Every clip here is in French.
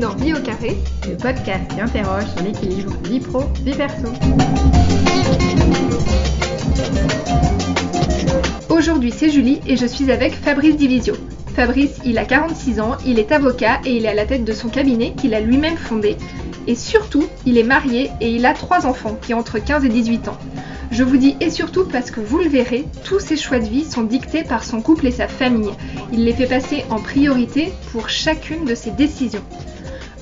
dans Vie au carré, le podcast qui interroge sur l'équilibre vie pro, vie perso. Aujourd'hui, c'est Julie et je suis avec Fabrice Divisio. Fabrice, il a 46 ans, il est avocat et il est à la tête de son cabinet qu'il a lui-même fondé. Et surtout, il est marié et il a trois enfants qui ont entre 15 et 18 ans. Je vous dis et surtout parce que vous le verrez, tous ses choix de vie sont dictés par son couple et sa famille. Il les fait passer en priorité pour chacune de ses décisions.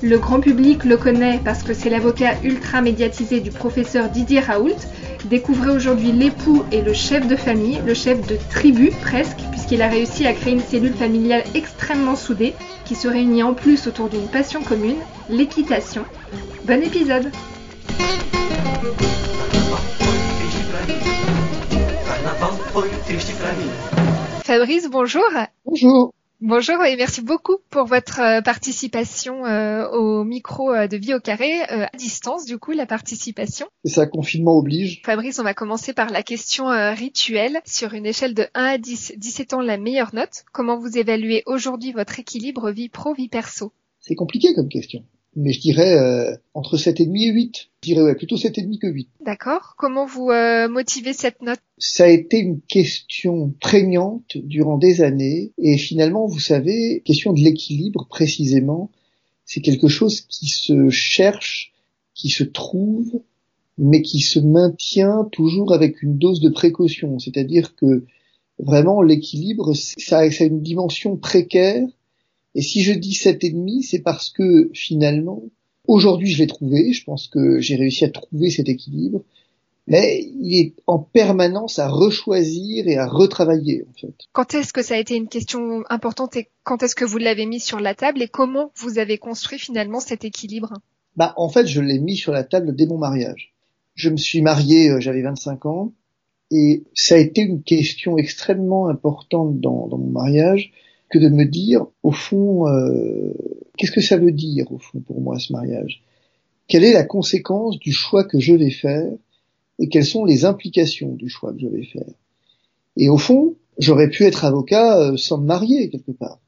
Le grand public le connaît parce que c'est l'avocat ultra médiatisé du professeur Didier Raoult. Découvrez aujourd'hui l'époux et le chef de famille, le chef de tribu presque, puisqu'il a réussi à créer une cellule familiale extrêmement soudée qui se réunit en plus autour d'une passion commune, l'équitation. Bon épisode Fabrice, bonjour. Bonjour. Bonjour et merci beaucoup pour votre euh, participation euh, au micro euh, de Vie au carré à distance du coup la participation. Et ça confinement oblige. Fabrice, on va commencer par la question rituelle sur une échelle de 1 à 10, 17 ans la meilleure note. Comment vous évaluez aujourd'hui votre équilibre vie pro vie perso? C'est compliqué comme question mais je dirais euh, entre 7,5 et 8. Je dirais ouais, plutôt 7,5 que 8. D'accord. Comment vous euh, motivez cette note? Ça a été une question prégnante durant des années et finalement, vous savez, question de l'équilibre précisément, c'est quelque chose qui se cherche, qui se trouve, mais qui se maintient toujours avec une dose de précaution. C'est-à-dire que vraiment l'équilibre, ça a une dimension précaire et si je dis sept et demi, c'est parce que finalement, aujourd'hui je l'ai trouvé, je pense que j'ai réussi à trouver cet équilibre, mais il est en permanence à rechoisir et à retravailler en fait. Quand est-ce que ça a été une question importante et quand est-ce que vous l'avez mis sur la table et comment vous avez construit finalement cet équilibre? Bah en fait, je l'ai mis sur la table dès mon mariage. Je me suis marié, euh, j'avais 25 ans et ça a été une question extrêmement importante dans, dans mon mariage que de me dire, au fond, euh, qu'est-ce que ça veut dire, au fond, pour moi, ce mariage? Quelle est la conséquence du choix que je vais faire et quelles sont les implications du choix que je vais faire? Et au fond, j'aurais pu être avocat euh, sans me marier, quelque part.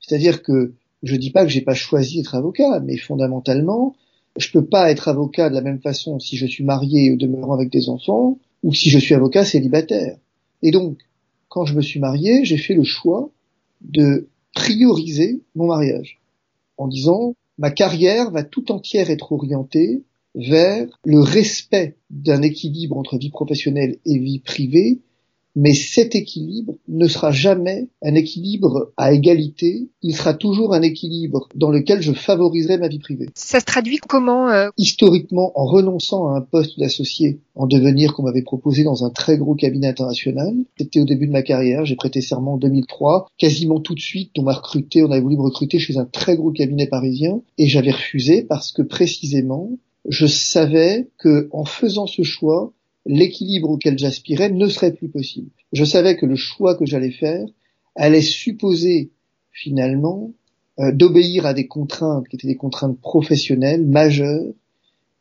C'est-à-dire que je dis pas que j'ai pas choisi d'être avocat, mais fondamentalement, je peux pas être avocat de la même façon si je suis marié ou demeurant avec des enfants ou si je suis avocat célibataire. Et donc, quand je me suis marié, j'ai fait le choix de prioriser mon mariage en disant ma carrière va tout entière être orientée vers le respect d'un équilibre entre vie professionnelle et vie privée mais cet équilibre ne sera jamais un équilibre à égalité, il sera toujours un équilibre dans lequel je favoriserai ma vie privée. Ça se traduit comment euh... Historiquement, en renonçant à un poste d'associé en devenir qu'on m'avait proposé dans un très gros cabinet international, c'était au début de ma carrière, j'ai prêté serment en 2003, quasiment tout de suite on m'a recruté, on avait voulu me recruter chez un très gros cabinet parisien, et j'avais refusé parce que précisément, je savais que en faisant ce choix, l'équilibre auquel j'aspirais ne serait plus possible. Je savais que le choix que j'allais faire allait supposer finalement euh, d'obéir à des contraintes qui étaient des contraintes professionnelles majeures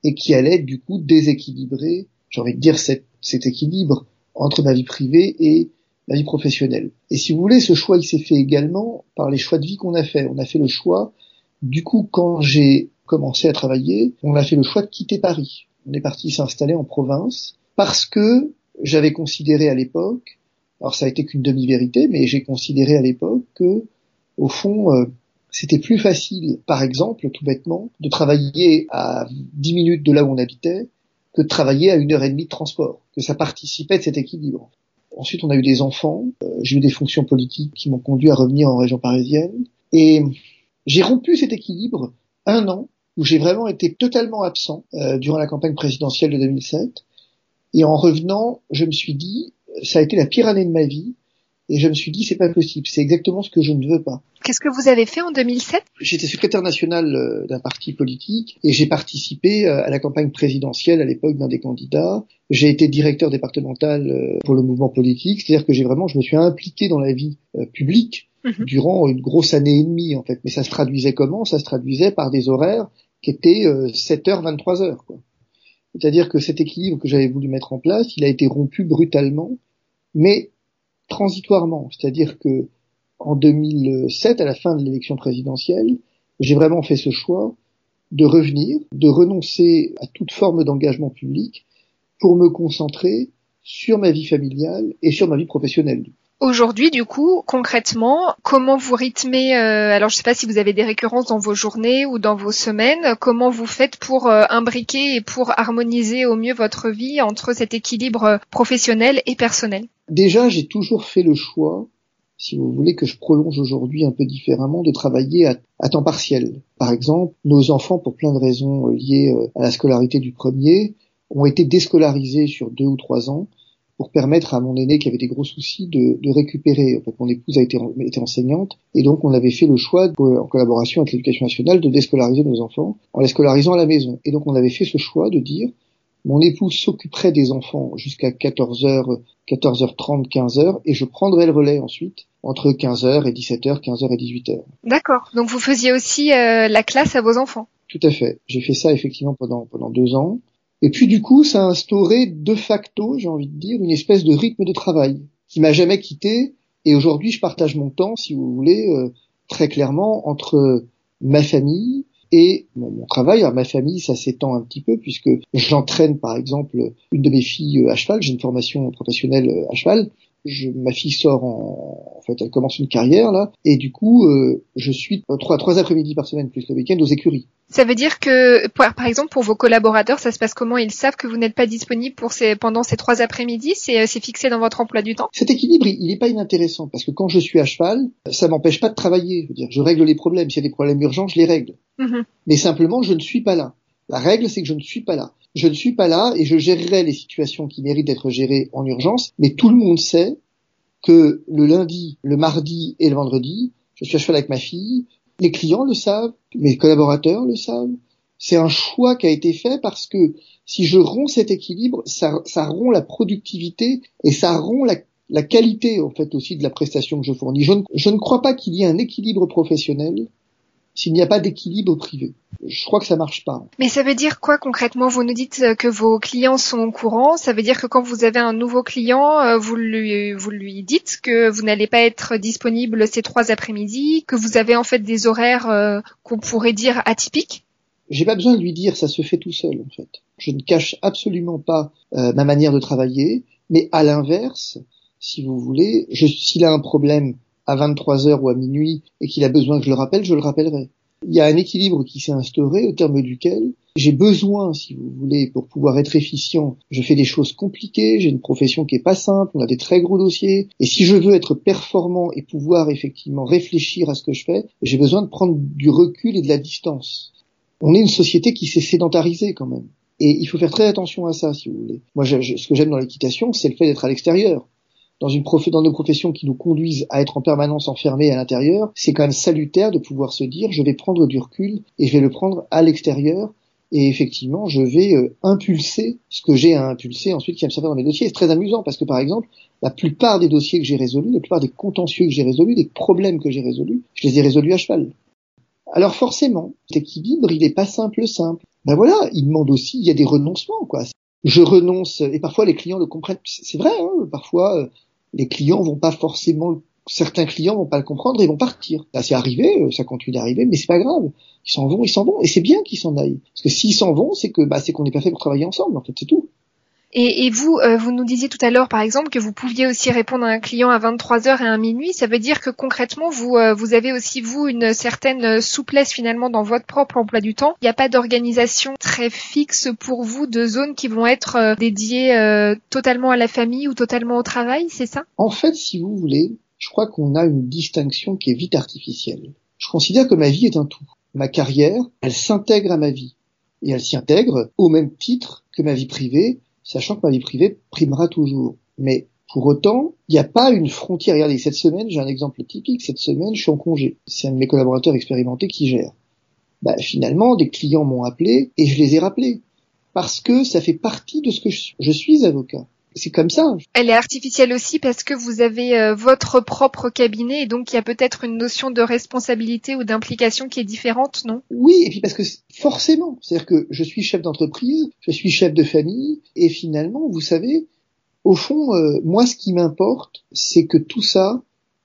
et qui allaient du coup déséquilibrer, j'ai envie de dire cet, cet équilibre entre ma vie privée et ma vie professionnelle. Et si vous voulez, ce choix il s'est fait également par les choix de vie qu'on a fait. On a fait le choix, du coup, quand j'ai commencé à travailler, on a fait le choix de quitter Paris. On est parti s'installer en province parce que j'avais considéré à l'époque, alors ça a été qu'une demi-vérité, mais j'ai considéré à l'époque que, au fond, euh, c'était plus facile, par exemple, tout bêtement, de travailler à 10 minutes de là où on habitait que de travailler à une heure et demie de transport, que ça participait de cet équilibre. Ensuite, on a eu des enfants, euh, j'ai eu des fonctions politiques qui m'ont conduit à revenir en région parisienne, et j'ai rompu cet équilibre un an où j'ai vraiment été totalement absent euh, durant la campagne présidentielle de 2007, et en revenant, je me suis dit, ça a été la pire année de ma vie. Et je me suis dit, c'est pas possible. C'est exactement ce que je ne veux pas. Qu'est-ce que vous avez fait en 2007 J'étais secrétaire national euh, d'un parti politique et j'ai participé euh, à la campagne présidentielle à l'époque d'un des candidats. J'ai été directeur départemental euh, pour le mouvement politique, c'est-à-dire que j'ai vraiment, je me suis impliqué dans la vie publique mmh. durant une grosse année et demie en fait. Mais ça se traduisait comment? Ça se traduisait par des horaires qui étaient 7h, 23h. Quoi. C'est-à-dire que cet équilibre que j'avais voulu mettre en place, il a été rompu brutalement, mais transitoirement. C'est-à-dire que en 2007, à la fin de l'élection présidentielle, j'ai vraiment fait ce choix de revenir, de renoncer à toute forme d'engagement public pour me concentrer sur ma vie familiale et sur ma vie professionnelle. Aujourd'hui, du coup, concrètement, comment vous rythmez euh, Alors, je ne sais pas si vous avez des récurrences dans vos journées ou dans vos semaines. Comment vous faites pour euh, imbriquer et pour harmoniser au mieux votre vie entre cet équilibre professionnel et personnel? Déjà, j'ai toujours fait le choix, si vous voulez que je prolonge aujourd'hui un peu différemment, de travailler à, temps partiel. Par exemple, nos enfants, pour plein de raisons liées euh, à la scolarité du premier, ont été déscolarisés sur deux ou trois ans pour permettre à mon aîné qui avait des gros soucis de, de récupérer. En fait, mon épouse a été, été, enseignante et donc on avait fait le choix, en collaboration avec l'éducation nationale, de déscolariser nos enfants en les scolarisant à la maison. Et donc on avait fait ce choix de dire mon épouse s'occuperait des enfants jusqu'à 14h, 14h30, 15h et je prendrai le relais ensuite entre 15h et 17h, 15h et 18h. D'accord. Donc vous faisiez aussi euh, la classe à vos enfants? Tout à fait. J'ai fait ça effectivement pendant pendant deux ans. Et puis du coup, ça a instauré de facto, j'ai envie de dire, une espèce de rythme de travail qui m'a jamais quitté. Et aujourd'hui, je partage mon temps, si vous voulez, euh, très clairement entre ma famille et mon, mon, travail. Alors ma famille, ça s'étend un petit peu puisque j'entraîne par exemple une de mes filles à cheval. J'ai une formation professionnelle à cheval je, ma fille sort en, en fait, elle commence une carrière là, et du coup, euh, je suis trois, trois après-midi par semaine plus le week-end aux écuries. Ça veut dire que, par exemple, pour vos collaborateurs, ça se passe comment? Ils savent que vous n'êtes pas disponible pour ces, pendant ces trois après-midi? C'est euh, fixé dans votre emploi du temps? Cet équilibre, il n'est pas inintéressant parce que quand je suis à cheval, ça m'empêche pas de travailler. Je, veux dire, je règle les problèmes. S'il y a des problèmes urgents, je les règle. Mmh. Mais simplement, je ne suis pas là. La règle, c'est que je ne suis pas là je ne suis pas là et je gérerai les situations qui méritent d'être gérées en urgence, mais tout le monde sait que le lundi, le mardi et le vendredi, je suis à cheval avec ma fille, les clients le savent, mes collaborateurs le savent. C'est un choix qui a été fait parce que si je romps cet équilibre, ça, rompt la productivité et ça rompt la, qualité en fait aussi de la prestation que je fournis. Je ne crois pas qu'il y ait un équilibre professionnel s'il n'y a pas d'équilibre privé. Je crois que ça marche pas. Mais ça veut dire quoi concrètement? Vous nous dites que vos clients sont au courant. Ça veut dire que quand vous avez un nouveau client, euh, vous lui, vous lui dites que vous n'allez pas être disponible ces trois après-midi, que vous avez en fait des horaires euh, qu'on pourrait dire atypiques? J'ai pas besoin de lui dire, ça se fait tout seul en fait. Je ne cache absolument pas euh, ma manière de travailler, mais à l'inverse, si vous voulez, s'il a un problème à 23 heures ou à minuit et qu'il a besoin que je le rappelle, je le rappellerai. Il y a un équilibre qui s'est instauré au terme duquel j'ai besoin, si vous voulez, pour pouvoir être efficient, je fais des choses compliquées, j'ai une profession qui est pas simple, on a des très gros dossiers, et si je veux être performant et pouvoir effectivement réfléchir à ce que je fais, j'ai besoin de prendre du recul et de la distance. On est une société qui s'est sédentarisée quand même. Et il faut faire très attention à ça, si vous voulez. Moi, ce que j'aime dans l'équitation, c'est le fait d'être à l'extérieur dans une prof... dans nos professions qui nous conduisent à être en permanence enfermés à l'intérieur, c'est quand même salutaire de pouvoir se dire je vais prendre du recul et je vais le prendre à l'extérieur et effectivement je vais euh, impulser ce que j'ai à impulser ensuite qui va me servir dans mes dossiers. C'est très amusant parce que par exemple la plupart des dossiers que j'ai résolus, la plupart des contentieux que j'ai résolus, des problèmes que j'ai résolus, je les ai résolus à cheval. Alors forcément, cet équilibre, il n'est pas simple simple. Ben voilà, il demande aussi, il y a des renoncements quoi. Je renonce et parfois les clients le comprennent. C'est vrai, hein, parfois euh, les clients vont pas forcément certains clients vont pas le comprendre et vont partir. Là, c'est arrivé, euh, ça continue d'arriver, mais c'est pas grave. Ils s'en vont, ils s'en vont, et c'est bien qu'ils s'en aillent. Parce que s'ils s'en vont, c'est que bah, c'est qu'on n'est pas fait pour travailler ensemble. En fait, c'est tout. Et, et vous, euh, vous nous disiez tout à l'heure, par exemple, que vous pouviez aussi répondre à un client à 23 heures et à minuit. Ça veut dire que concrètement, vous, euh, vous avez aussi vous une certaine souplesse finalement dans votre propre emploi du temps. Il n'y a pas d'organisation très fixe pour vous de zones qui vont être euh, dédiées totalement à la famille ou totalement au travail, c'est ça? En fait, si vous voulez, je crois qu'on a une distinction qui est vite artificielle. Je considère que ma vie est un tout. Ma carrière, elle s'intègre à ma vie. Et elle s'y intègre au même titre que ma vie privée, sachant que ma vie privée primera toujours. Mais pour autant, il n'y a pas une frontière. Regardez, cette semaine, j'ai un exemple typique. Cette semaine, je suis en congé. C'est un de mes collaborateurs expérimentés qui gère. Bah, finalement, des clients m'ont appelé et je les ai rappelés. Parce que ça fait partie de ce que je suis. Je suis avocat c'est comme ça. Elle est artificielle aussi parce que vous avez euh, votre propre cabinet et donc il y a peut-être une notion de responsabilité ou d'implication qui est différente, non? Oui, et puis parce que forcément, c'est-à-dire que je suis chef d'entreprise, je suis chef de famille et finalement, vous savez, au fond, euh, moi ce qui m'importe, c'est que tout ça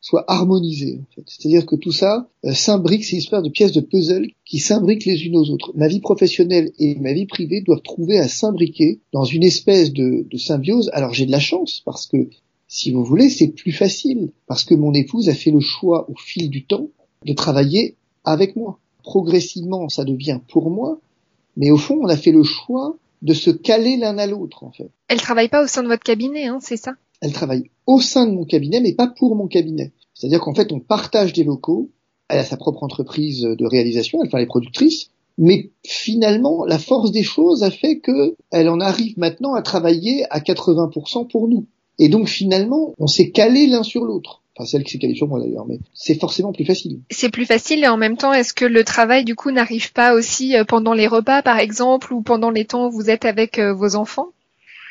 soit harmonisé. En fait. C'est-à-dire que tout ça euh, s'imbrique, c'est une espèce de pièces de puzzle qui s'imbriquent les unes aux autres. Ma vie professionnelle et ma vie privée doivent trouver à s'imbriquer dans une espèce de, de symbiose. Alors j'ai de la chance parce que, si vous voulez, c'est plus facile parce que mon épouse a fait le choix au fil du temps de travailler avec moi. Progressivement, ça devient pour moi, mais au fond, on a fait le choix de se caler l'un à l'autre, en fait. Elle travaille pas au sein de votre cabinet, hein, c'est ça? Elle travaille au sein de mon cabinet, mais pas pour mon cabinet. C'est-à-dire qu'en fait, on partage des locaux. Elle a sa propre entreprise de réalisation, elle fait les productrices. Mais finalement, la force des choses a fait que elle en arrive maintenant à travailler à 80% pour nous. Et donc finalement, on s'est calé l'un sur l'autre. Enfin, celle qui s'est calée sur moi d'ailleurs, mais c'est forcément plus facile. C'est plus facile et en même temps, est-ce que le travail du coup n'arrive pas aussi euh, pendant les repas par exemple ou pendant les temps où vous êtes avec euh, vos enfants?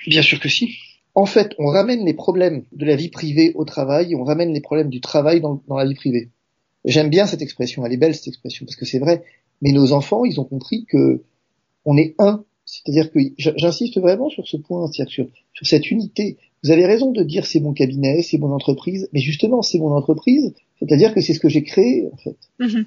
Bien sûr que si. En fait, on ramène les problèmes de la vie privée au travail, on ramène les problèmes du travail dans, dans la vie privée. J'aime bien cette expression, elle est belle cette expression parce que c'est vrai. Mais nos enfants, ils ont compris que on est un. C'est-à-dire que j'insiste vraiment sur ce point, c'est-à-dire sur, sur cette unité. Vous avez raison de dire c'est mon cabinet, c'est mon entreprise, mais justement c'est mon entreprise, c'est-à-dire que c'est ce que j'ai créé en fait. Mhm.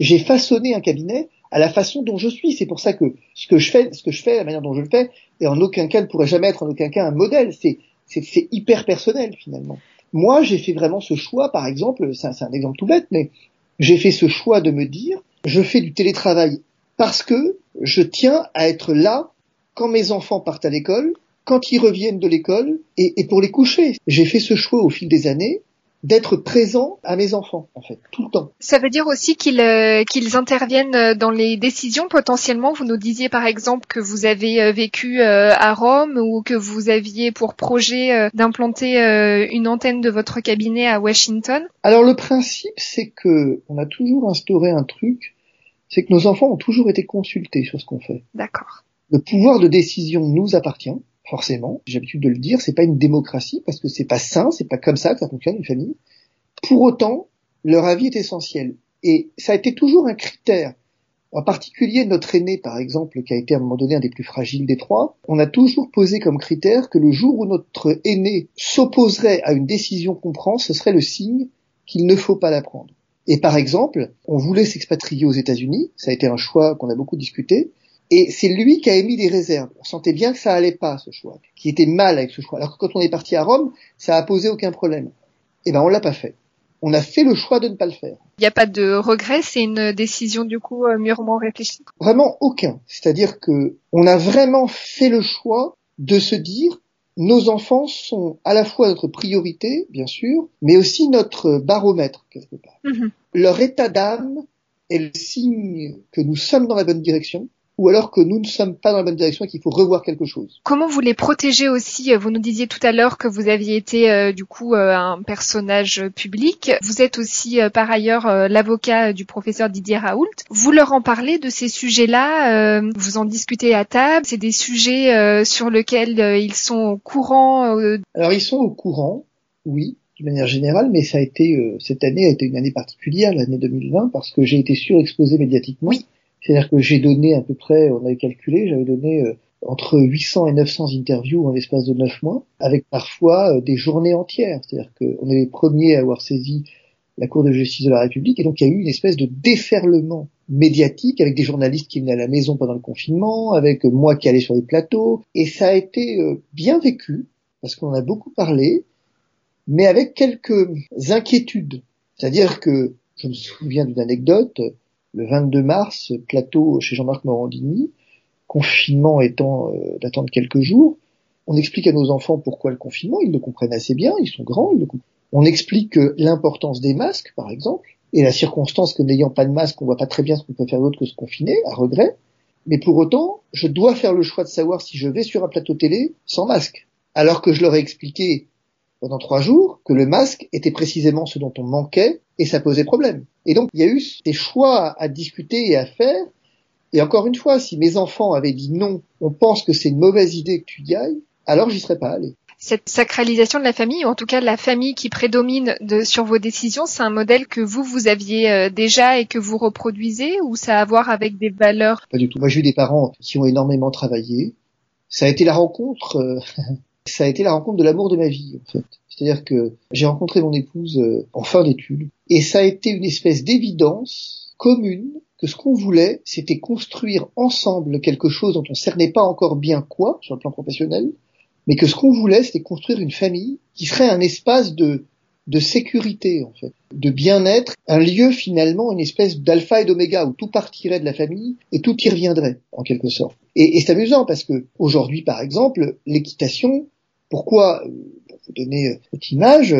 J'ai façonné un cabinet à la façon dont je suis. C'est pour ça que ce que je fais, ce que je fais, la manière dont je le fais, et en aucun cas ne pourrait jamais être en aucun cas un modèle. C'est c'est hyper personnel finalement. Moi, j'ai fait vraiment ce choix, par exemple, c'est un, exemple tout bête, mais j'ai fait ce choix de me dire, je fais du télétravail parce que je tiens à être là quand mes enfants partent à l'école, quand ils reviennent de l'école et, pour les coucher. J'ai fait ce choix au fil des années d'être présent à mes enfants, en fait, tout le temps. Ça veut dire aussi qu'ils euh, qu'ils interviennent dans les décisions potentiellement. Vous nous disiez par exemple que vous avez euh, vécu euh, à Rome ou que vous aviez pour projet euh, d'implanter euh, une antenne de votre cabinet à Washington. Alors le principe, c'est que on a toujours instauré un truc, c'est que nos enfants ont toujours été consultés sur ce qu'on fait. D'accord. Le pouvoir de décision nous appartient forcément. J'ai l'habitude de le dire, c'est pas une démocratie parce que c'est pas sain, c'est pas comme ça que ça fonctionne une famille. Pour autant, leur avis est essentiel et ça a été toujours un critère. En particulier notre aîné, par exemple, qui a été à un moment donné un des plus fragiles des trois, on a toujours posé comme critère que le jour où notre aîné s'opposerait à une décision qu'on prend, ce serait le signe qu'il ne faut pas la prendre. Et par exemple, on voulait s'expatrier aux États-Unis, ça a été un choix qu'on a beaucoup discuté, et c'est lui qui a émis des réserves. On sentait bien que ça allait pas, ce choix, qui était mal avec ce choix. Alors que quand on est parti à Rome, ça a posé aucun problème. Eh ben, on l'a pas fait. On a fait le choix de ne pas le faire. Il n'y a pas de regret, c'est une décision du coup euh, mûrement réfléchie? Vraiment aucun. C'est-à-dire que on a vraiment fait le choix de se dire nos enfants sont à la fois notre priorité, bien sûr, mais aussi notre baromètre quelque part. Mhm. Leur état d'âme est le signe que nous sommes dans la bonne direction ou alors que nous ne sommes pas dans la bonne direction et qu'il faut revoir quelque chose. Comment vous les protégez aussi? Vous nous disiez tout à l'heure que vous aviez été euh, du coup euh, un personnage public. Vous êtes aussi euh, par ailleurs euh, l'avocat du professeur Didier Raoult. Vous leur en parlez de ces sujets-là? Euh, Vous en discutez à table? C'est des sujets euh, sur lesquels ils sont au courant Alors ils sont au courant, oui, de manière générale, mais ça a été cette année a été une année particulière, l'année 2020, parce que j'ai été surexposé médiatiquement. Oui. C'est-à-dire que j'ai donné à peu près, on avait calculé, j'avais donné euh, entre 800 et 900 interviews en l'espace de 9 mois, avec parfois euh, des journées entières. C'est-à-dire qu'on est les premiers à avoir saisi la Cour de justice de la République, et donc il y a eu une espèce de déferlement médiatique avec des journalistes qui venaient à la maison pendant le confinement, avec moi qui allais sur les plateaux, et ça a été euh, bien vécu, parce qu'on en a beaucoup parlé, mais avec quelques inquiétudes. C'est-à-dire que je me souviens d'une anecdote, le 22 mars, plateau chez Jean-Marc Morandini, confinement étant euh, d'attendre quelques jours. On explique à nos enfants pourquoi le confinement, ils le comprennent assez bien, ils sont grands, ils le. On explique l'importance des masques, par exemple, et la circonstance que n'ayant pas de masque, on voit pas très bien ce qu'on peut faire d'autre que se confiner, à regret. Mais pour autant, je dois faire le choix de savoir si je vais sur un plateau télé sans masque. Alors que je leur ai expliqué pendant trois jours que le masque était précisément ce dont on manquait et ça posait problème. Et donc il y a eu des choix à discuter et à faire. Et encore une fois, si mes enfants avaient dit non, on pense que c'est une mauvaise idée que tu y ailles, alors j'y serais pas allé. Cette sacralisation de la famille, ou en tout cas de la famille qui prédomine de, sur vos décisions, c'est un modèle que vous, vous aviez euh, déjà et que vous reproduisez, ou ça a à voir avec des valeurs? Pas du tout. Moi j'ai eu des parents qui ont énormément travaillé. Ça a été la rencontre euh, ça a été la rencontre de l'amour de ma vie, en fait. C'est-à-dire que j'ai rencontré mon épouse euh, en fin d'études, et ça a été une espèce d'évidence commune que ce qu'on voulait, c'était construire ensemble quelque chose dont on cernait pas encore bien quoi sur le plan professionnel, mais que ce qu'on voulait, c'était construire une famille qui serait un espace de de sécurité en fait, de bien-être, un lieu finalement, une espèce d'alpha et d'oméga où tout partirait de la famille et tout y reviendrait en quelque sorte. Et, et c'est amusant parce que aujourd'hui, par exemple, l'équitation, pourquoi, euh, pour vous donner euh, cette image,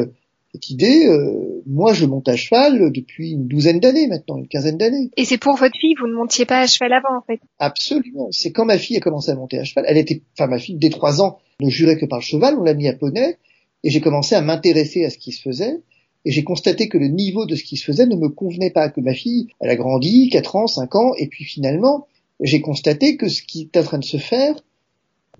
cette idée, euh, moi je monte à cheval depuis une douzaine d'années maintenant, une quinzaine d'années. Et c'est pour votre fille, vous ne montiez pas à cheval avant en fait Absolument. C'est quand ma fille a commencé à monter à cheval. Elle était, enfin ma fille dès trois ans ne jurait que par le cheval. On l'a mis à poney et j'ai commencé à m'intéresser à ce qui se faisait. Et j'ai constaté que le niveau de ce qui se faisait ne me convenait pas, que ma fille, elle a grandi, 4 ans, 5 ans, et puis finalement, j'ai constaté que ce qui est en train de se faire,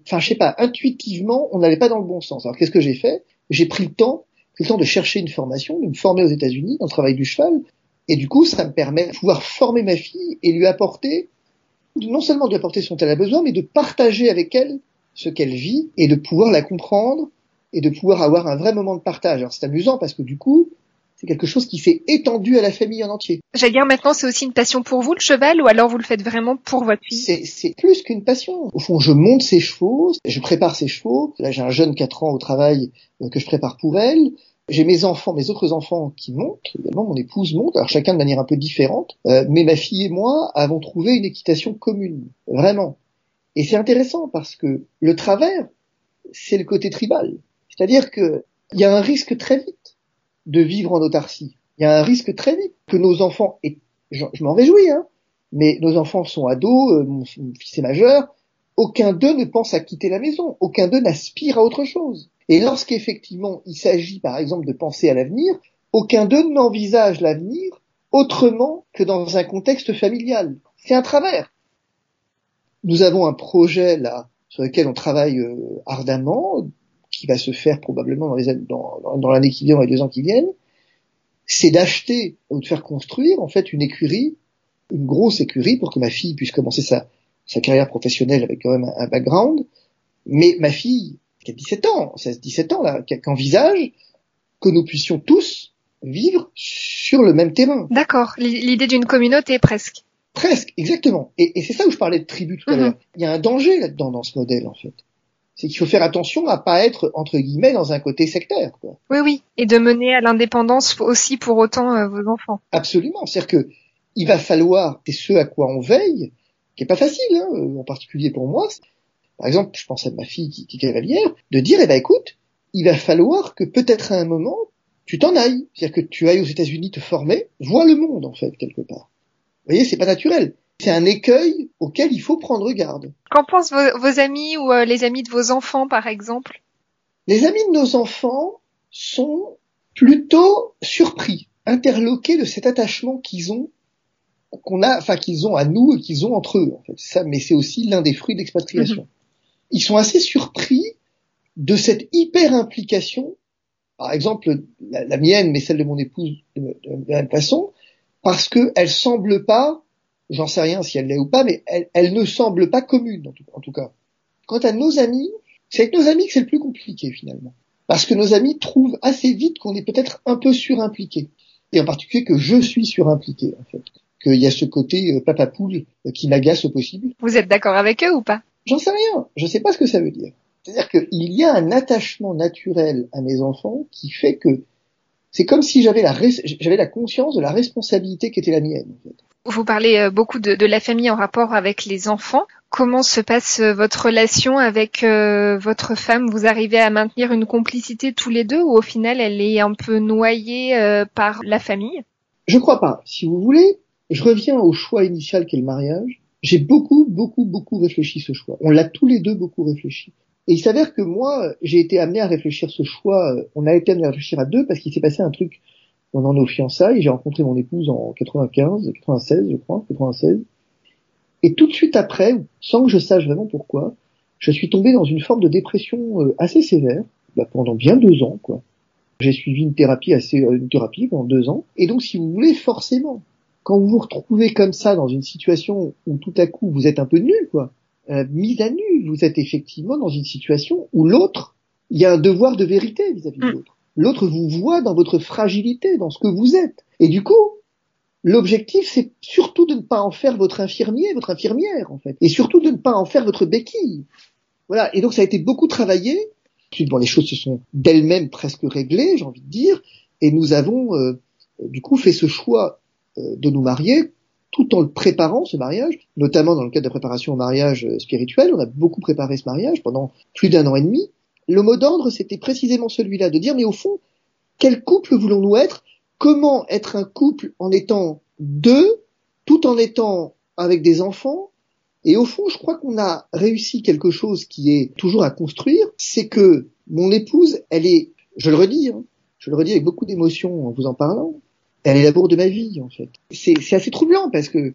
enfin je sais pas, intuitivement, on n'allait pas dans le bon sens. Alors qu'est-ce que j'ai fait? J'ai pris le temps, pris le temps de chercher une formation, de me former aux États-Unis dans le travail du cheval, et du coup, ça me permet de pouvoir former ma fille et lui apporter, non seulement de lui apporter ce dont elle a besoin, mais de partager avec elle ce qu'elle vit et de pouvoir la comprendre et de pouvoir avoir un vrai moment de partage. Alors c'est amusant parce que du coup, c'est quelque chose qui s'est étendu à la famille en entier. J'allais dire maintenant, c'est aussi une passion pour vous le cheval ou alors vous le faites vraiment pour votre fille C'est plus qu'une passion. Au fond, je monte ses chevaux, je prépare ses chevaux. Là, j'ai un jeune 4 ans au travail euh, que je prépare pour elle. J'ai mes enfants, mes autres enfants qui montent, également mon épouse monte, alors chacun de manière un peu différente, euh, mais ma fille et moi avons trouvé une équitation commune, vraiment. Et c'est intéressant parce que le travers, c'est le côté tribal. C'est-à-dire qu'il y a un risque très vite de vivre en autarcie. Il y a un risque très vite que nos enfants, et je, m'en réjouis, hein, mais nos enfants sont ados, euh, mon, fils est majeur, aucun d'eux ne pense à quitter la maison, aucun d'eux n'aspire à autre chose. Et lorsqu'effectivement il s'agit par exemple de penser à l'avenir, aucun d'eux n'envisage l'avenir autrement que dans un contexte familial. C'est un travers. Nous avons un projet là sur lequel on travaille euh, ardemment, qui va se faire probablement dans, dans, l'année qui vient, dans les deux ans qui viennent, c'est d'acheter ou de faire construire en fait une écurie, une grosse écurie pour que ma fille puisse commencer sa, sa carrière professionnelle avec quand même un, background. Mais ma fille, qui a 17 ans, 16-17 ans là, qui envisage que nous puissions tous vivre sur le même terrain. D'accord, l'idée d'une communauté presque. Presque, exactement. Et, c'est ça où je parlais de tribu tout à mhm. l'heure. Il y a un danger là-dedans dans ce modèle en fait c'est qu'il faut faire attention à pas être entre guillemets dans un côté sectaire. Quoi. Oui, oui, et de mener à l'indépendance aussi pour autant euh, vos enfants. Absolument, c'est-à-dire que il va falloir, et ce à quoi on veille, qui est pas facile, hein, en particulier pour moi. Par exemple, je pense à ma fille qui, qui est cavalière, de dire, eh ben écoute, il va falloir que peut-être à un moment tu t'en ailles, c'est-à-dire que tu ailles aux États-Unis te former, vois le monde en fait quelque part. Vous voyez, c'est pas naturel c'est un écueil auquel il faut prendre garde. Qu'en pensent vos, amis ou euh, les amis de vos enfants, par exemple? Les amis de nos enfants sont plutôt surpris, interloqués de cet attachement qu'ils ont, qu'on a, enfin qu'ils ont à nous et qu'ils ont entre eux. En fait, ça, mais c'est aussi l'un des fruits d'expatriation. Mhm. Ils sont assez surpris de cette hyper implication. Par exemple, la, mienne, mais celle de mon épouse de, la même façon, parce qu'elle semble pas J'en sais rien si elle l'est ou pas, mais elle, ne semble pas commune, en tout, cas. Quant à nos amis, c'est avec nos amis que c'est le plus compliqué, finalement. Parce que nos amis trouvent assez vite qu'on est peut-être un peu surimpliqué. Et en particulier que je suis surimpliqué, en fait. Qu'il y a ce côté euh, papa poule euh, qui m'agace au possible. Vous êtes d'accord avec eux ou pas? J'en sais rien. Je sais pas ce que ça veut dire. C'est-à-dire qu'il y a un attachement naturel à mes enfants qui fait que c'est comme si j'avais la, j'avais la conscience de la responsabilité qui était la mienne. En fait. Vous parlez euh, beaucoup de, la famille en rapport avec les enfants. Comment se passe euh, votre relation avec euh, votre femme? Vous arrivez à maintenir une complicité tous les deux ou au final elle est un peu noyée par la famille? Je crois pas. Si vous voulez, je reviens au choix initial qu'est le mariage. J'ai beaucoup, beaucoup, beaucoup réfléchi ce choix. On l'a tous les deux beaucoup réfléchi. Et il s'avère que moi, j'ai été amené à réfléchir ce choix. On a été amené à réfléchir à deux parce qu'il s'est passé un truc pendant nos fiançailles. J'ai rencontré mon épouse en 95, 96, je crois, 96. Et tout de suite après, sans que je sache vraiment pourquoi, je suis tombé dans une forme de dépression euh, assez sévère, bah, pendant bien deux ans, quoi. J'ai suivi une thérapie assez, euh, une thérapie pendant deux ans. Et donc, si vous voulez, forcément, quand vous vous retrouvez comme ça dans une situation où tout à coup vous êtes un peu nul, quoi, euh, mise à nu, vous êtes effectivement dans une situation où l'autre il y a un devoir de vérité vis-à-vis de Mm. l'autre. L'autre vous voit dans votre fragilité, dans ce que vous êtes. Et du coup, l'objectif, c'est surtout de ne pas en faire votre infirmier, votre infirmière, en fait. Et surtout de ne pas en faire votre béquille. Voilà. Et donc, ça a été beaucoup travaillé. Ensuite, bon, les choses se sont d'elles-mêmes presque réglées, j'ai envie de dire. Et nous avons, euh, du coup, fait ce choix euh, de nous marier tout en le préparant, ce mariage, notamment dans le cadre de la préparation au mariage euh, spirituel. On a beaucoup préparé ce mariage pendant plus d'un an et demi. Le mot d'ordre, c'était précisément celui-là, de dire, mais au fond, quel couple voulons-nous être? Comment être un couple en étant deux, tout en étant avec des enfants? Et au fond, je crois qu'on a réussi quelque chose qui est toujours à construire, c'est que mon épouse, elle est, je le redis, hein, je le redis avec beaucoup d'émotion en vous en parlant, elle est l'amour de ma vie, en fait. C'est assez troublant parce que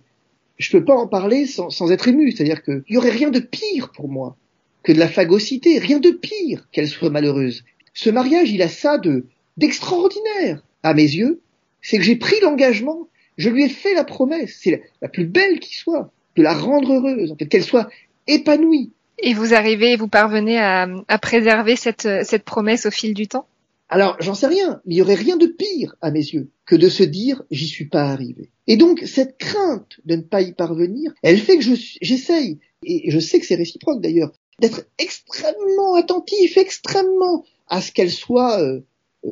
je peux pas en parler sans, sans être ému. C'est-à-dire qu'il y aurait rien de pire pour moi que de la phagocité, rien de pire qu'elle soit malheureuse. Ce mariage, il a ça de d'extraordinaire à mes yeux, c'est que j'ai pris l'engagement, je lui ai fait la promesse, c'est la, la plus belle qui soit, de la rendre heureuse, en fait, qu'elle soit épanouie. Et vous arrivez, vous parvenez à, à préserver cette, cette promesse au fil du temps? Alors, j'en sais rien, mais il y aurait rien de pire à mes yeux que de se dire j'y suis pas arrivé. Et donc cette crainte de ne pas y parvenir, elle fait que je j'essaye et je sais que c'est réciproque d'ailleurs d'être extrêmement attentif, extrêmement à ce qu'elle soit euh,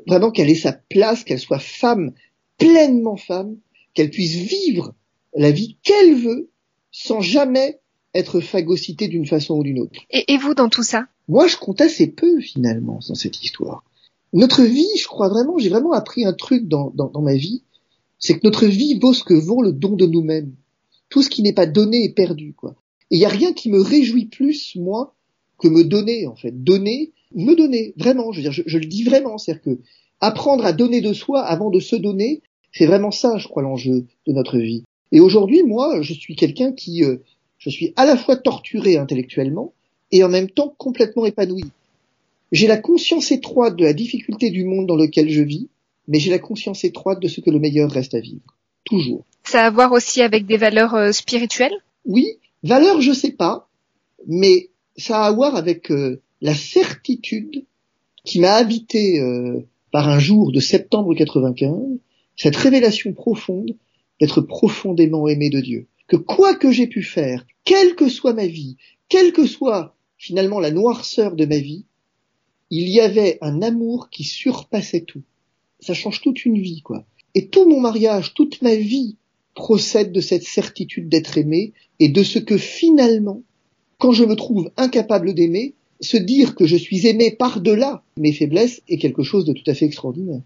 vraiment qu'elle ait sa place, qu'elle soit femme, pleinement femme, qu'elle puisse vivre la vie qu'elle veut sans jamais être phagocytée d'une façon ou d'une autre. et, et vous dans tout ça? Moi, je compte assez peu finalement dans cette histoire. Notre vie, je crois vraiment, j'ai vraiment appris un truc dans, dans, dans ma vie, c'est que notre vie vaut ce que vaut le don de nous-mêmes. Tout ce qui n'est pas donné est perdu, quoi. Et il n'y a rien qui me réjouit plus, moi, que me donner, en fait. Donner, me donner, vraiment, je veux dire, je, je le dis vraiment, c'est-à-dire que apprendre à donner de soi avant de se donner, c'est vraiment ça, je crois, l'enjeu de notre vie. Et aujourd'hui, moi, je suis quelqu'un qui, euh, je suis à la fois torturé intellectuellement et en même temps complètement épanoui. J'ai la conscience étroite de la difficulté du monde dans lequel je vis, mais j'ai la conscience étroite de ce que le meilleur reste à vivre. Toujours. Ça a à voir aussi avec des valeurs euh, spirituelles? Oui, valeur, je sais pas, mais ça a à voir avec euh, la certitude qui m'a habité euh, par un jour de septembre 95, cette révélation profonde d'être profondément aimé de Dieu. Que quoi que j'ai pu faire, quelle que soit ma vie, quelle que soit finalement la noirceur de ma vie, il y avait un amour qui surpassait tout. Ça change toute une vie, quoi. Et tout mon mariage, toute ma vie procède de cette certitude d'être aimé et de ce que finalement, quand je me trouve incapable d'aimer, se dire que je suis aimé par-delà mes faiblesses est quelque chose de tout à fait extraordinaire.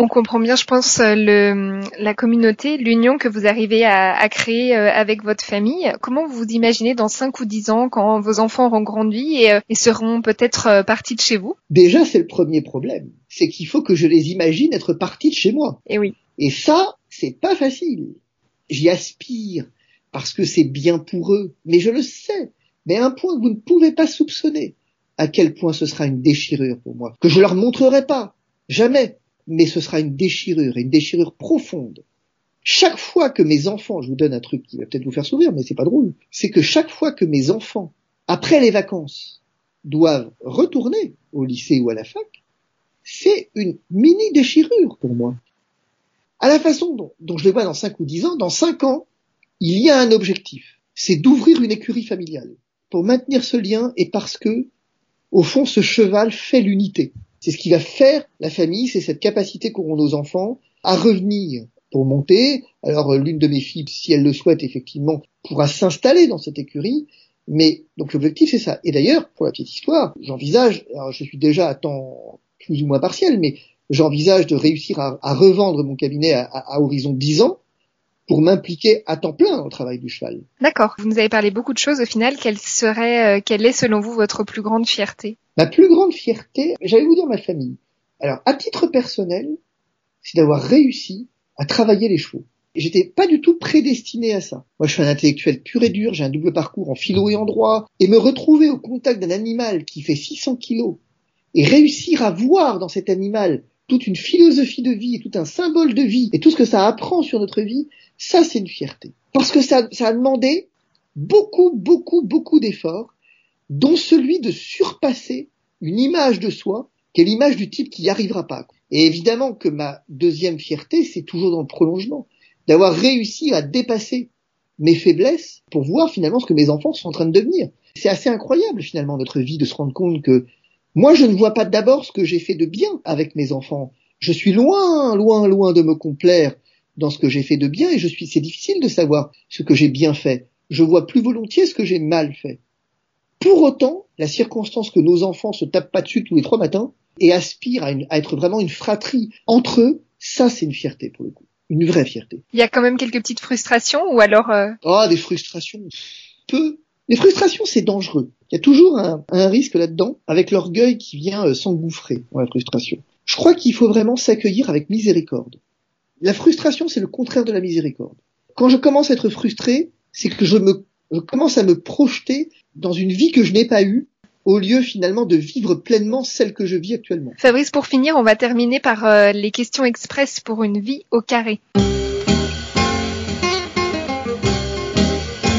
On comprend bien, je pense, le, la communauté, l'union que vous arrivez à, à créer euh, avec votre famille. Comment vous vous imaginez dans 5 ou 10 ans quand vos enfants auront grandi et, euh, et seront peut-être euh, partis de chez vous? Déjà, c'est le premier problème. C'est qu'il faut que je les imagine être partis de chez moi. Et oui. Et ça, c'est pas facile. J'y aspire parce que c'est bien pour eux. Mais je le sais. Mais un point que vous ne pouvez pas soupçonner à quel point ce sera une déchirure pour moi. Que je leur montrerai pas. Jamais. Mais ce sera une déchirure, et une déchirure profonde. Chaque fois que mes enfants, je vous donne un truc qui va peut-être vous faire sourire, mais c'est pas drôle, c'est que chaque fois que mes enfants, après les vacances, doivent retourner au lycée ou à la fac, c'est une mini déchirure pour moi. À la façon dont, dont je le vois dans 5 ou 10 ans, dans 5 ans, il y a un objectif. C'est d'ouvrir une écurie familiale. Pour maintenir ce lien et parce que, au fond, ce cheval fait l'unité. C'est ce qui va faire la famille, c'est cette capacité qu'auront nos enfants à revenir pour monter. Alors euh, l'une de mes filles, si elle le souhaite effectivement, pourra s'installer dans cette écurie. Mais donc l'objectif c'est ça. Et d'ailleurs, pour la petite histoire, j'envisage, alors je suis déjà à temps plus ou moins partiel, mais j'envisage de réussir à, revendre mon cabinet à horizon 10 ans pour m'impliquer à temps plein le travail du cheval. D'accord. Vous nous avez parlé beaucoup de choses. Au final, quelle serait, euh, quelle est selon vous votre plus grande fierté? Ma plus grande fierté, j'allais vous dire ma famille. Alors, à titre personnel, c'est d'avoir réussi à travailler les chevaux. J'étais pas du tout prédestiné à ça. Moi, je suis un intellectuel pur et dur, j'ai un double parcours en philo et en droit, et me retrouver au contact d'un animal qui fait 600 kilos, et réussir à voir dans cet animal toute une philosophie de vie, et tout un symbole de vie, et tout ce que ça apprend sur notre vie, ça, c'est une fierté. Parce que ça, ça a demandé beaucoup, beaucoup, beaucoup d'efforts, dont celui de surpasser une image de soi qui est l'image du type qui n'y arrivera pas. Et évidemment que ma deuxième fierté, c'est toujours dans le prolongement, d'avoir réussi à dépasser mes faiblesses pour voir finalement ce que mes enfants sont en train de devenir. C'est assez incroyable finalement notre vie de se rendre compte que moi je ne vois pas d'abord ce que j'ai fait de bien avec mes enfants. Je suis loin, loin, loin de me complaire dans ce que j'ai fait de bien et je suis, c'est difficile de savoir ce que j'ai bien fait. Je vois plus volontiers ce que j'ai mal fait. Pour autant, la circonstance que nos enfants se tapent pas dessus tous les trois matins et aspirent à, à être vraiment une fratrie entre eux, ça c'est une fierté pour le coup une vraie fierté. Il y a quand même quelques petites frustrations ou alors euh... Ah, des frustrations. Peu. Les frustrations, c'est dangereux. Il y a toujours un, risque là-dedans, avec l'orgueil qui vient euh, s'engouffrer dans la frustration. Je crois qu'il faut vraiment s'accueillir avec miséricorde. La frustration, c'est le contraire de la miséricorde. Quand je commence à être frustré, c'est que je me, commence à me projeter dans une vie que je n'ai pas eue, au lieu finalement de vivre pleinement celle que je vis actuellement. Fabrice, pour finir, on va terminer par euh, les questions express pour une vie au carré.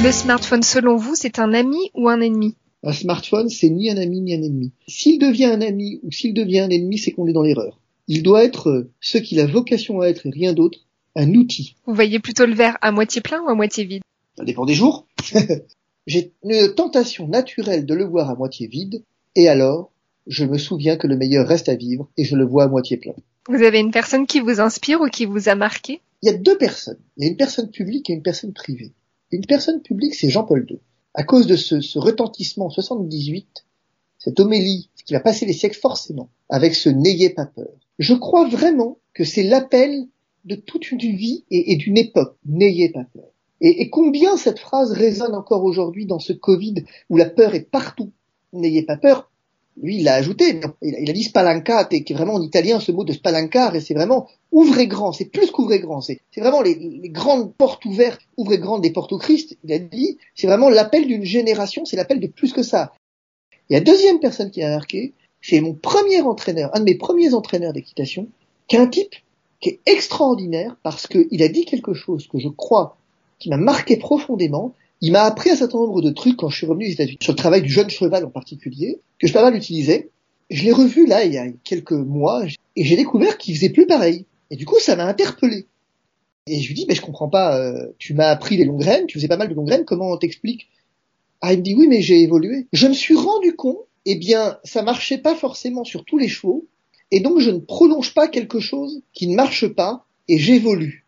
Le smartphone, selon vous, c'est un ami ou un ennemi? Un smartphone, c'est ni un ami ni un ennemi. S'il devient un ami ou s'il devient un ennemi, c'est qu'on est dans l'erreur. Il doit être euh, ce qu'il a vocation à être et rien d'autre, un outil. Vous voyez plutôt le verre à moitié plein ou à moitié vide? Ça dépend des jours. J'ai une tentation naturelle de le voir à moitié vide, et alors, je me souviens que le meilleur reste à vivre, et je le vois à moitié plein. Vous avez une personne qui vous inspire ou qui vous a marqué? Il y a deux personnes. Il y a une personne publique et une personne privée. Une personne publique, c'est Jean-Paul II. À cause de ce, ce retentissement en 78, cette homélie, qui va passer les siècles forcément, avec ce n'ayez pas peur. Je crois vraiment que c'est l'appel de toute une vie et, et d'une époque. N'ayez pas peur. Et, et, combien cette phrase résonne encore aujourd'hui dans ce Covid où la peur est partout. N'ayez pas peur. Lui, il l'a ajouté. Il a dit spalancate, qui est vraiment en italien ce mot de spalancare, et c'est vraiment ouvrez grand. C'est plus qu'ouvrez grand. C'est vraiment les, grandes portes ouvertes, ouvrez grand des portes au Christ. Il a dit, c'est vraiment l'appel d'une génération. C'est l'appel de plus que ça. Et la deuxième personne qui a marqué, c'est mon premier entraîneur, un de mes premiers entraîneurs d'équitation, qui est un type qui est extraordinaire parce qu'il a dit quelque chose que je crois qui m'a marqué profondément. Il m'a appris un certain nombre de trucs quand je suis revenu aux États-Unis, sur le travail du jeune cheval en particulier, que je pas mal utilisé. Je l'ai revu là il y a quelques mois et j'ai découvert qu'il faisait plus pareil. Et du coup, ça m'a interpellé. Et je lui dis, mais je comprends pas, euh, tu m'as appris les longues graines, tu faisais pas mal de longues graines, comment on t'explique? Ah, il me dit, oui, mais j'ai évolué. Je me suis rendu compte, eh bien, ça marchait pas forcément sur tous les chevaux, et donc je ne prolonge pas quelque chose qui ne marche pas, et j'évolue.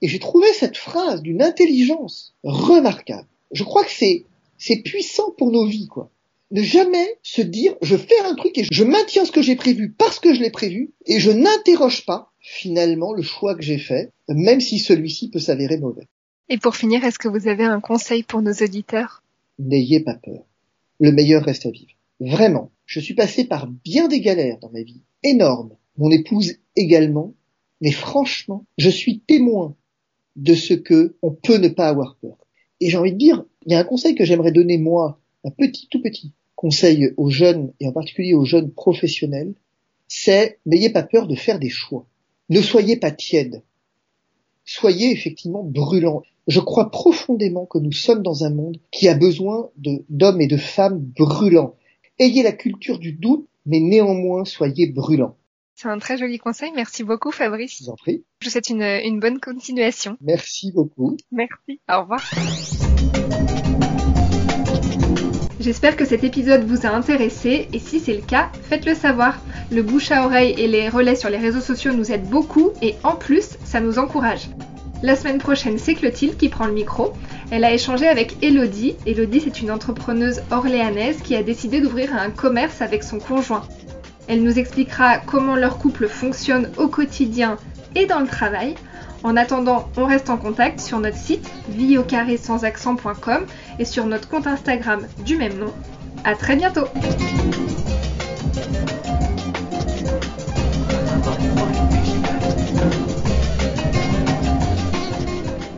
Et j'ai trouvé cette phrase d'une intelligence remarquable. Je crois que c'est c'est puissant pour nos vies, quoi. Ne jamais se dire je fais un truc et je maintiens ce que j'ai prévu parce que je l'ai prévu et je n'interroge pas finalement le choix que j'ai fait, même si celui-ci peut s'avérer mauvais. Et pour finir, est-ce que vous avez un conseil pour nos auditeurs? N'ayez pas peur. Le meilleur reste à vivre. Vraiment. Je suis passé par bien des galères dans ma vie. Énormes. Mon épouse également. Mais franchement, je suis témoin de ce que on peut ne pas avoir peur. Et j'ai envie de dire, il y a un conseil que j'aimerais donner moi, un petit, tout petit conseil aux jeunes et en particulier aux jeunes professionnels, c'est n'ayez pas peur de faire des choix. Ne soyez pas tiède. Soyez effectivement brûlant. Je crois profondément que nous sommes dans un monde qui a besoin d'hommes et de femmes brûlants. Ayez la culture du doute, mais néanmoins soyez brûlants. C'est un très joli conseil. Merci beaucoup, Fabrice. Je vous en prie. Je vous souhaite une, une bonne continuation. Merci beaucoup. Merci. Au revoir. J'espère que cet épisode vous a intéressé et si c'est le cas, faites-le savoir. Le bouche à oreille et les relais sur les réseaux sociaux nous aident beaucoup et en plus, ça nous encourage. La semaine prochaine, c'est Clotilde qui prend le micro. Elle a échangé avec Elodie. Elodie, c'est une entrepreneuse orléanaise qui a décidé d'ouvrir un commerce avec son conjoint. Elle nous expliquera comment leur couple fonctionne au quotidien et dans le travail. En attendant, on reste en contact sur notre site vie au carré sans accent.com et sur notre compte Instagram du même nom. À très bientôt!